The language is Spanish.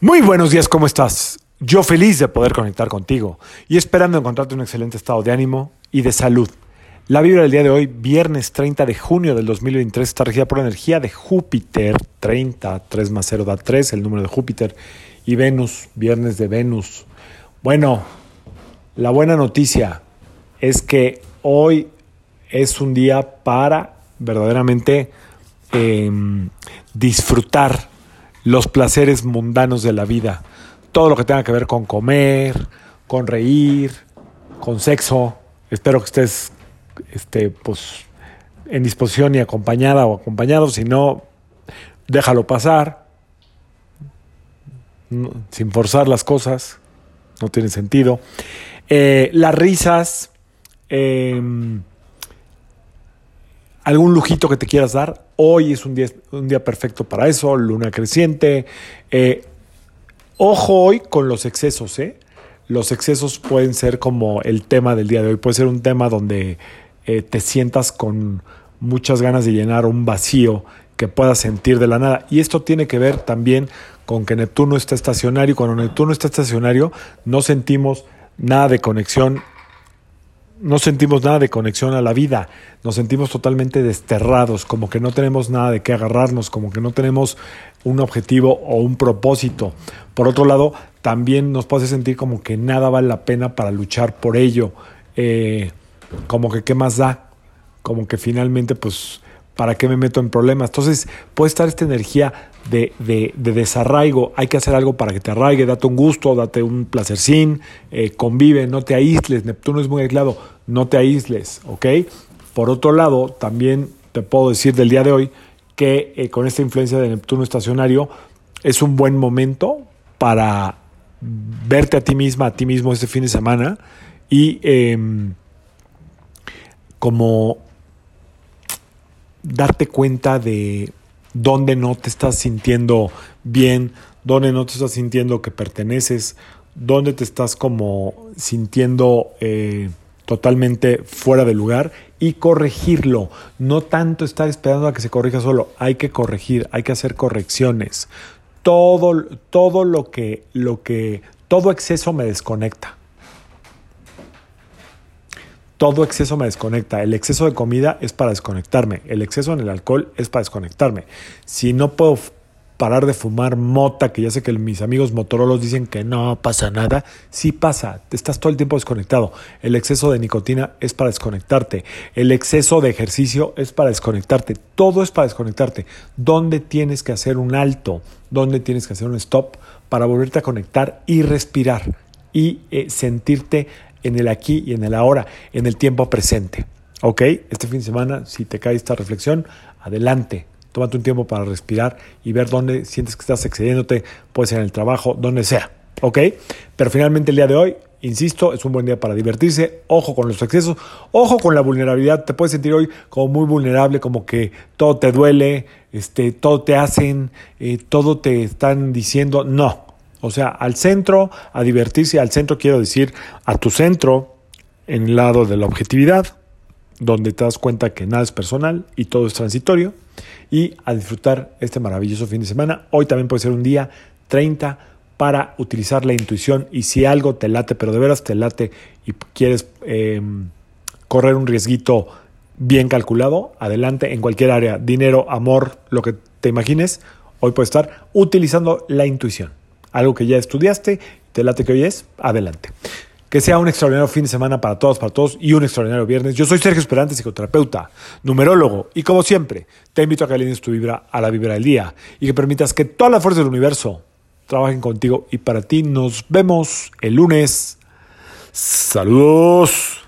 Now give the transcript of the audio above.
Muy buenos días, ¿cómo estás? Yo feliz de poder conectar contigo y esperando encontrarte un excelente estado de ánimo y de salud. La vibra del día de hoy, viernes 30 de junio del 2023, está regida por la energía de Júpiter, 30, 3 más 0 da 3, el número de Júpiter, y Venus, viernes de Venus. Bueno, la buena noticia es que hoy es un día para verdaderamente eh, disfrutar los placeres mundanos de la vida. Todo lo que tenga que ver con comer, con reír, con sexo. Espero que estés este, pues, en disposición y acompañada o acompañado. Si no, déjalo pasar. sin forzar las cosas. No tiene sentido. Eh, las risas. Eh, algún lujito que te quieras dar. Hoy es un día, un día perfecto para eso, luna creciente. Eh, ojo hoy con los excesos, ¿eh? Los excesos pueden ser como el tema del día de hoy, puede ser un tema donde eh, te sientas con muchas ganas de llenar un vacío que puedas sentir de la nada. Y esto tiene que ver también con que Neptuno está estacionario. Cuando Neptuno está estacionario, no sentimos nada de conexión no sentimos nada de conexión a la vida, nos sentimos totalmente desterrados, como que no tenemos nada de qué agarrarnos, como que no tenemos un objetivo o un propósito. Por otro lado, también nos puede sentir como que nada vale la pena para luchar por ello, eh, como que qué más da, como que finalmente pues ¿para qué me meto en problemas? Entonces puede estar esta energía de, de, desarraigo, hay que hacer algo para que te arraigue, date un gusto, date un placercín, eh, convive, no te aísles, Neptuno es muy aislado, no te aísles, ¿ok? Por otro lado, también te puedo decir del día de hoy que eh, con esta influencia de Neptuno estacionario es un buen momento para verte a ti misma, a ti mismo este fin de semana y em, como darte cuenta de dónde no te estás sintiendo bien, dónde no te estás sintiendo que perteneces, dónde te estás como sintiendo eh, totalmente fuera de lugar y corregirlo. No tanto estar esperando a que se corrija solo, hay que corregir, hay que hacer correcciones. Todo, todo lo que, lo que, todo exceso me desconecta todo exceso me desconecta. El exceso de comida es para desconectarme. El exceso en el alcohol es para desconectarme. Si no puedo parar de fumar mota, que ya sé que mis amigos motorolos dicen que no pasa nada, sí pasa, estás todo el tiempo desconectado. El exceso de nicotina es para desconectarte. El exceso de ejercicio es para desconectarte. Todo es para desconectarte. ¿Dónde tienes que hacer un alto? ¿Dónde tienes que hacer un stop para volverte a conectar y respirar? Y eh, sentirte en el aquí y en el ahora, en el tiempo presente. ¿Ok? Este fin de semana, si te cae esta reflexión, adelante. Tómate un tiempo para respirar y ver dónde sientes que estás excediéndote, puede ser en el trabajo, donde sea. ¿Ok? Pero finalmente el día de hoy, insisto, es un buen día para divertirse. Ojo con los excesos, ojo con la vulnerabilidad. Te puedes sentir hoy como muy vulnerable, como que todo te duele, este, todo te hacen, eh, todo te están diciendo. No, o sea, al centro, a divertirse, al centro quiero decir a tu centro, en el lado de la objetividad, donde te das cuenta que nada es personal y todo es transitorio, y a disfrutar este maravilloso fin de semana. Hoy también puede ser un día 30 para utilizar la intuición y si algo te late, pero de veras te late y quieres em, correr un riesguito bien calculado, adelante en cualquier área, dinero, amor, lo que te imagines, hoy puede estar utilizando la intuición algo que ya estudiaste, te late que hoy es, adelante. Que sea un extraordinario fin de semana para todos, para todos y un extraordinario viernes. Yo soy Sergio Esperante, psicoterapeuta, numerólogo y como siempre, te invito a que alines tu vibra a la vibra del día y que permitas que todas las fuerzas del universo trabajen contigo y para ti. Nos vemos el lunes. Saludos.